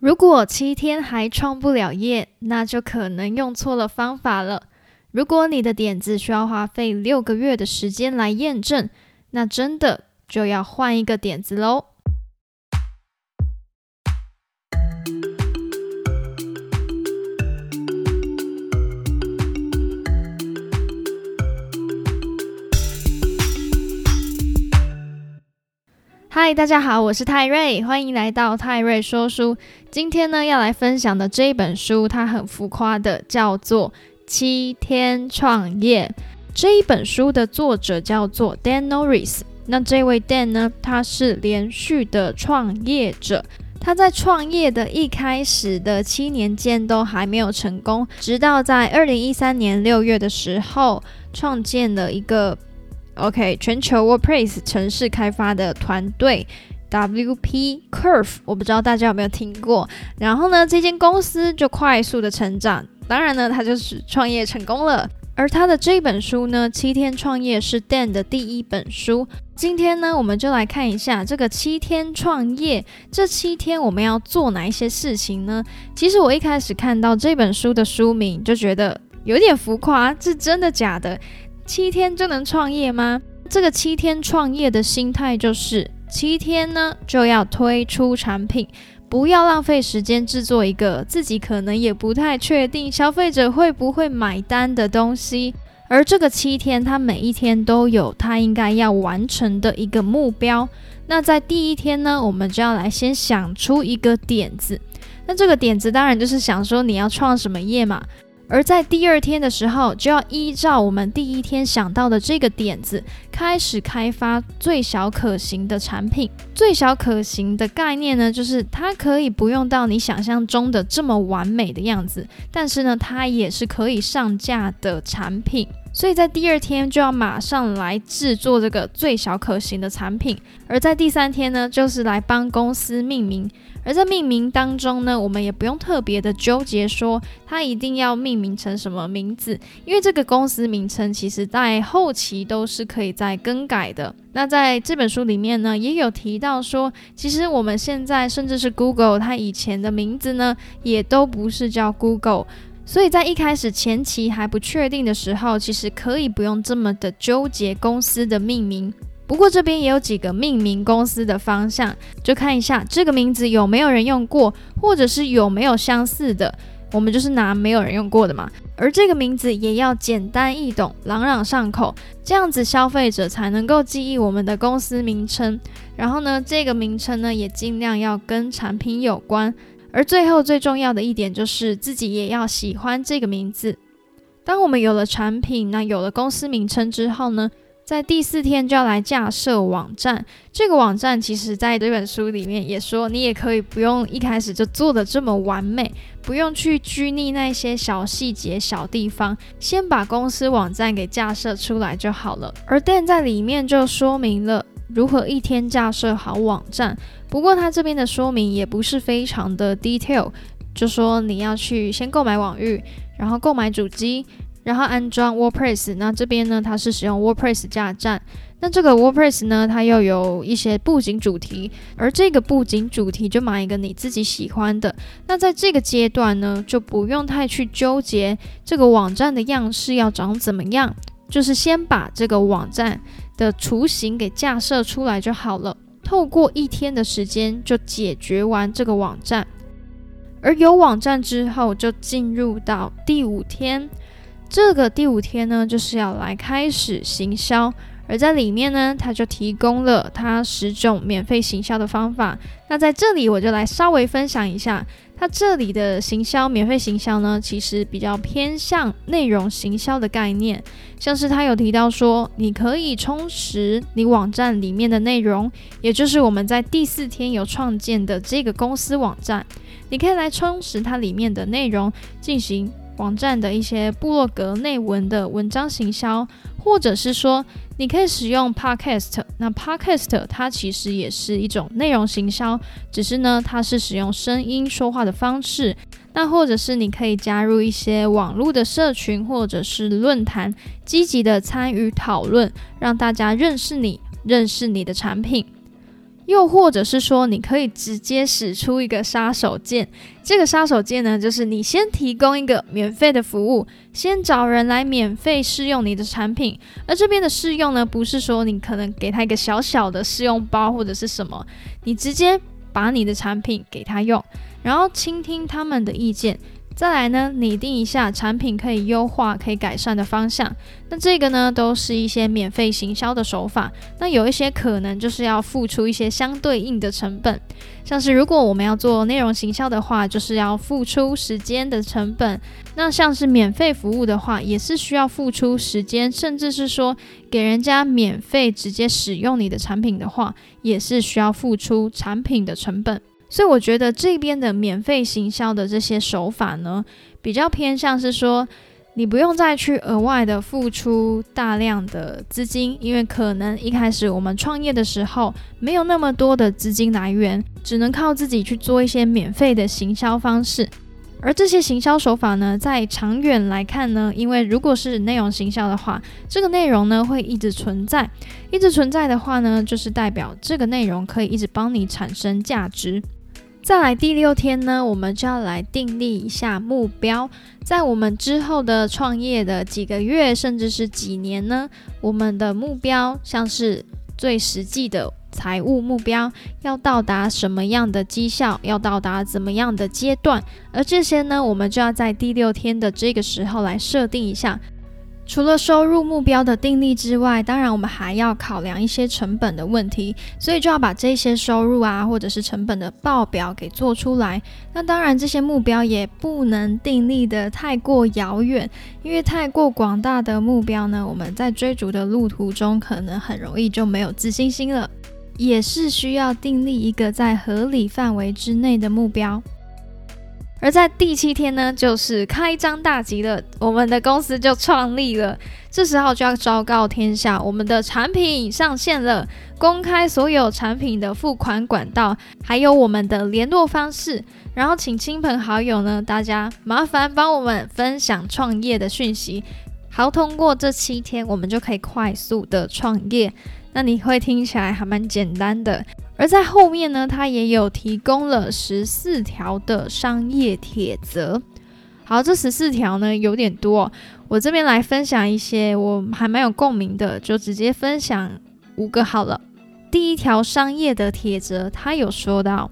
如果七天还创不了业，那就可能用错了方法了。如果你的点子需要花费六个月的时间来验证，那真的就要换一个点子喽。嗨，大家好，我是泰瑞，欢迎来到泰瑞说书。今天呢，要来分享的这一本书，它很浮夸的，叫做《七天创业》。这一本书的作者叫做 Dan Norris。那这位 Dan 呢，他是连续的创业者。他在创业的一开始的七年间都还没有成功，直到在二零一三年六月的时候，创建了一个。OK，全球 WordPress 城市开发的团队 WP Curve，我不知道大家有没有听过。然后呢，这间公司就快速的成长。当然呢，他就是创业成功了。而他的这本书呢，《七天创业》是 Dan 的第一本书。今天呢，我们就来看一下这个七天创业，这七天我们要做哪一些事情呢？其实我一开始看到这本书的书名，就觉得有点浮夸，是真的假的？七天就能创业吗？这个七天创业的心态就是七天呢就要推出产品，不要浪费时间制作一个自己可能也不太确定消费者会不会买单的东西。而这个七天，它每一天都有它应该要完成的一个目标。那在第一天呢，我们就要来先想出一个点子。那这个点子当然就是想说你要创什么业嘛。而在第二天的时候，就要依照我们第一天想到的这个点子，开始开发最小可行的产品。最小可行的概念呢，就是它可以不用到你想象中的这么完美的样子，但是呢，它也是可以上架的产品。所以在第二天就要马上来制作这个最小可行的产品。而在第三天呢，就是来帮公司命名。而在命名当中呢，我们也不用特别的纠结说它一定要命名成什么名字，因为这个公司名称其实在后期都是可以再更改的。那在这本书里面呢，也有提到说，其实我们现在甚至是 Google，它以前的名字呢，也都不是叫 Google，所以在一开始前期还不确定的时候，其实可以不用这么的纠结公司的命名。不过这边也有几个命名公司的方向，就看一下这个名字有没有人用过，或者是有没有相似的，我们就是拿没有人用过的嘛。而这个名字也要简单易懂、朗朗上口，这样子消费者才能够记忆我们的公司名称。然后呢，这个名称呢也尽量要跟产品有关。而最后最重要的一点就是自己也要喜欢这个名字。当我们有了产品，那有了公司名称之后呢？在第四天就要来架设网站，这个网站其实在这本书里面也说，你也可以不用一开始就做的这么完美，不用去拘泥那些小细节、小地方，先把公司网站给架设出来就好了。而 Dan 在里面就说明了如何一天架设好网站，不过他这边的说明也不是非常的 detail，就说你要去先购买网域，然后购买主机。然后安装 WordPress，那这边呢，它是使用 WordPress 架站。那这个 WordPress 呢，它又有一些布景主题，而这个布景主题就买一个你自己喜欢的。那在这个阶段呢，就不用太去纠结这个网站的样式要长怎么样，就是先把这个网站的雏形给架设出来就好了。透过一天的时间就解决完这个网站，而有网站之后，就进入到第五天。这个第五天呢，就是要来开始行销，而在里面呢，他就提供了他十种免费行销的方法。那在这里，我就来稍微分享一下，他这里的行销免费行销呢，其实比较偏向内容行销的概念，像是他有提到说，你可以充实你网站里面的内容，也就是我们在第四天有创建的这个公司网站，你可以来充实它里面的内容，进行。网站的一些部落格内文的文章行销，或者是说你可以使用 Podcast，那 Podcast 它其实也是一种内容行销，只是呢它是使用声音说话的方式。那或者是你可以加入一些网络的社群或者是论坛，积极的参与讨论，让大家认识你，认识你的产品。又或者是说，你可以直接使出一个杀手锏。这个杀手锏呢，就是你先提供一个免费的服务，先找人来免费试用你的产品。而这边的试用呢，不是说你可能给他一个小小的试用包或者是什么，你直接把你的产品给他用，然后倾听他们的意见。再来呢，拟定一下产品可以优化、可以改善的方向。那这个呢，都是一些免费行销的手法。那有一些可能就是要付出一些相对应的成本，像是如果我们要做内容行销的话，就是要付出时间的成本。那像是免费服务的话，也是需要付出时间，甚至是说给人家免费直接使用你的产品的话，也是需要付出产品的成本。所以我觉得这边的免费行销的这些手法呢，比较偏向是说，你不用再去额外的付出大量的资金，因为可能一开始我们创业的时候没有那么多的资金来源，只能靠自己去做一些免费的行销方式。而这些行销手法呢，在长远来看呢，因为如果是内容行销的话，这个内容呢会一直存在，一直存在的话呢，就是代表这个内容可以一直帮你产生价值。再来第六天呢，我们就要来订立一下目标。在我们之后的创业的几个月，甚至是几年呢，我们的目标像是最实际的财务目标，要到达什么样的绩效，要到达怎么样的阶段，而这些呢，我们就要在第六天的这个时候来设定一下。除了收入目标的定立之外，当然我们还要考量一些成本的问题，所以就要把这些收入啊，或者是成本的报表给做出来。那当然这些目标也不能定立的太过遥远，因为太过广大的目标呢，我们在追逐的路途中可能很容易就没有自信心了。也是需要订立一个在合理范围之内的目标。而在第七天呢，就是开张大吉了，我们的公司就创立了。这时候就要昭告天下，我们的产品上线了，公开所有产品的付款管道，还有我们的联络方式。然后请亲朋好友呢，大家麻烦帮我们分享创业的讯息，好通过这七天，我们就可以快速的创业。那你会听起来还蛮简单的。而在后面呢，他也有提供了十四条的商业铁则。好，这十四条呢有点多，我这边来分享一些我还蛮有共鸣的，就直接分享五个好了。第一条商业的铁则，他有说到，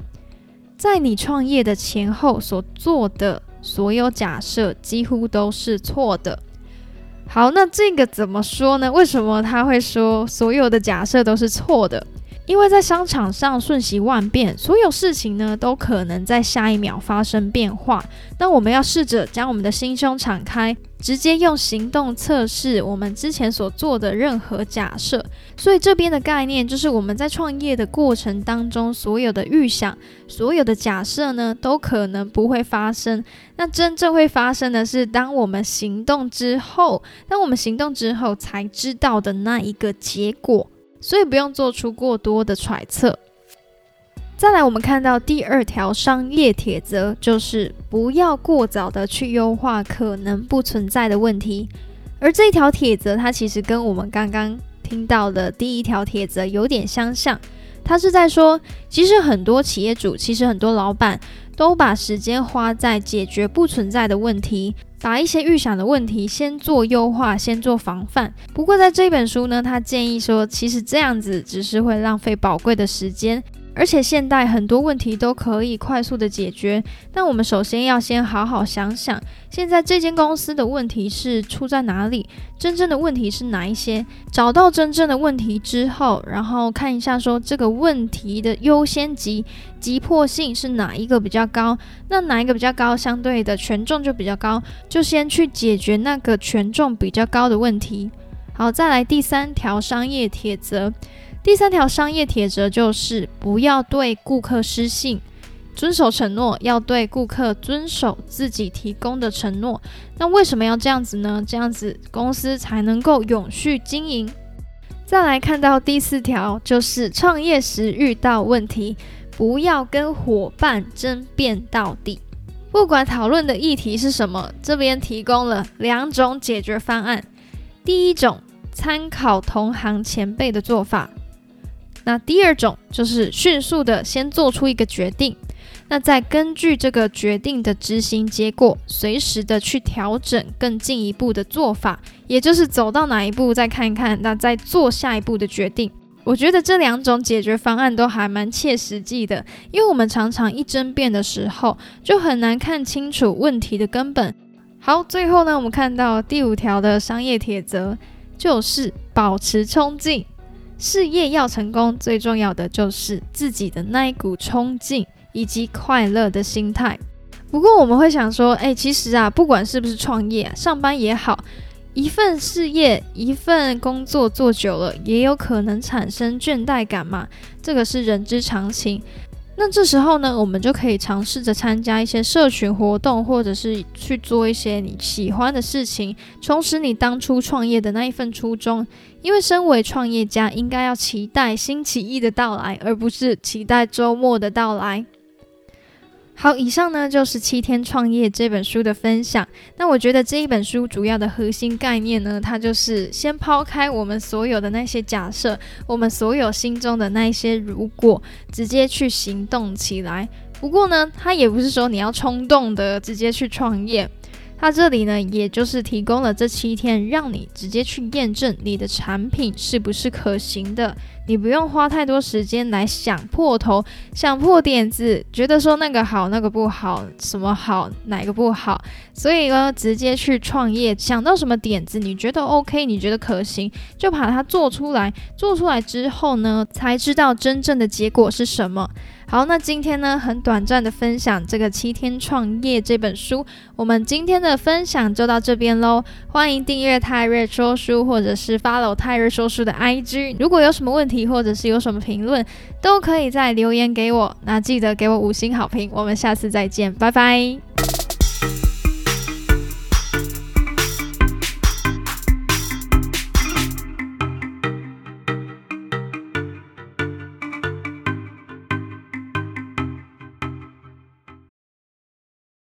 在你创业的前后所做的所有假设几乎都是错的。好，那这个怎么说呢？为什么他会说所有的假设都是错的？因为在商场上瞬息万变，所有事情呢都可能在下一秒发生变化。那我们要试着将我们的心胸敞开，直接用行动测试我们之前所做的任何假设。所以这边的概念就是我们在创业的过程当中，所有的预想、所有的假设呢，都可能不会发生。那真正会发生的是，当我们行动之后，当我们行动之后才知道的那一个结果。所以不用做出过多的揣测。再来，我们看到第二条商业铁则，就是不要过早的去优化可能不存在的问题。而这一条铁则，它其实跟我们刚刚听到的第一条铁则有点相像。它是在说，其实很多企业主，其实很多老板都把时间花在解决不存在的问题。把一些预想的问题先做优化，先做防范。不过在这本书呢，他建议说，其实这样子只是会浪费宝贵的时间。而且现代很多问题都可以快速的解决，那我们首先要先好好想想，现在这间公司的问题是出在哪里？真正的问题是哪一些？找到真正的问题之后，然后看一下说这个问题的优先级、急迫性是哪一个比较高？那哪一个比较高，相对的权重就比较高，就先去解决那个权重比较高的问题。好，再来第三条商业铁则。第三条商业铁则就是不要对顾客失信，遵守承诺，要对顾客遵守自己提供的承诺。那为什么要这样子呢？这样子公司才能够永续经营。再来看到第四条，就是创业时遇到问题，不要跟伙伴争辩到底。不管讨论的议题是什么，这边提供了两种解决方案。第一种，参考同行前辈的做法。那第二种就是迅速的先做出一个决定，那再根据这个决定的执行结果，随时的去调整更进一步的做法，也就是走到哪一步再看一看，那再做下一步的决定。我觉得这两种解决方案都还蛮切实际的，因为我们常常一争辩的时候，就很难看清楚问题的根本。好，最后呢，我们看到第五条的商业铁则，就是保持冲劲。事业要成功，最重要的就是自己的那一股冲劲以及快乐的心态。不过我们会想说，哎，其实啊，不管是不是创业，上班也好。一份事业、一份工作做久了，也有可能产生倦怠感嘛，这个是人之常情。那这时候呢，我们就可以尝试着参加一些社群活动，或者是去做一些你喜欢的事情，重拾你当初创业的那一份初衷。因为身为创业家，应该要期待星期一的到来，而不是期待周末的到来。好，以上呢就是《七天创业》这本书的分享。那我觉得这一本书主要的核心概念呢，它就是先抛开我们所有的那些假设，我们所有心中的那一些如果，直接去行动起来。不过呢，它也不是说你要冲动的直接去创业。它这里呢，也就是提供了这七天，让你直接去验证你的产品是不是可行的。你不用花太多时间来想破头、想破点子，觉得说那个好、那个不好，什么好、哪个不好。所以呢，直接去创业，想到什么点子，你觉得 OK，你觉得可行，就把它做出来。做出来之后呢，才知道真正的结果是什么。好，那今天呢，很短暂的分享这个《七天创业》这本书，我们今天的分享就到这边喽。欢迎订阅泰瑞说书，或者是 follow 泰瑞说书的 IG。如果有什么问题，或者是有什么评论，都可以在留言给我。那记得给我五星好评。我们下次再见，拜拜。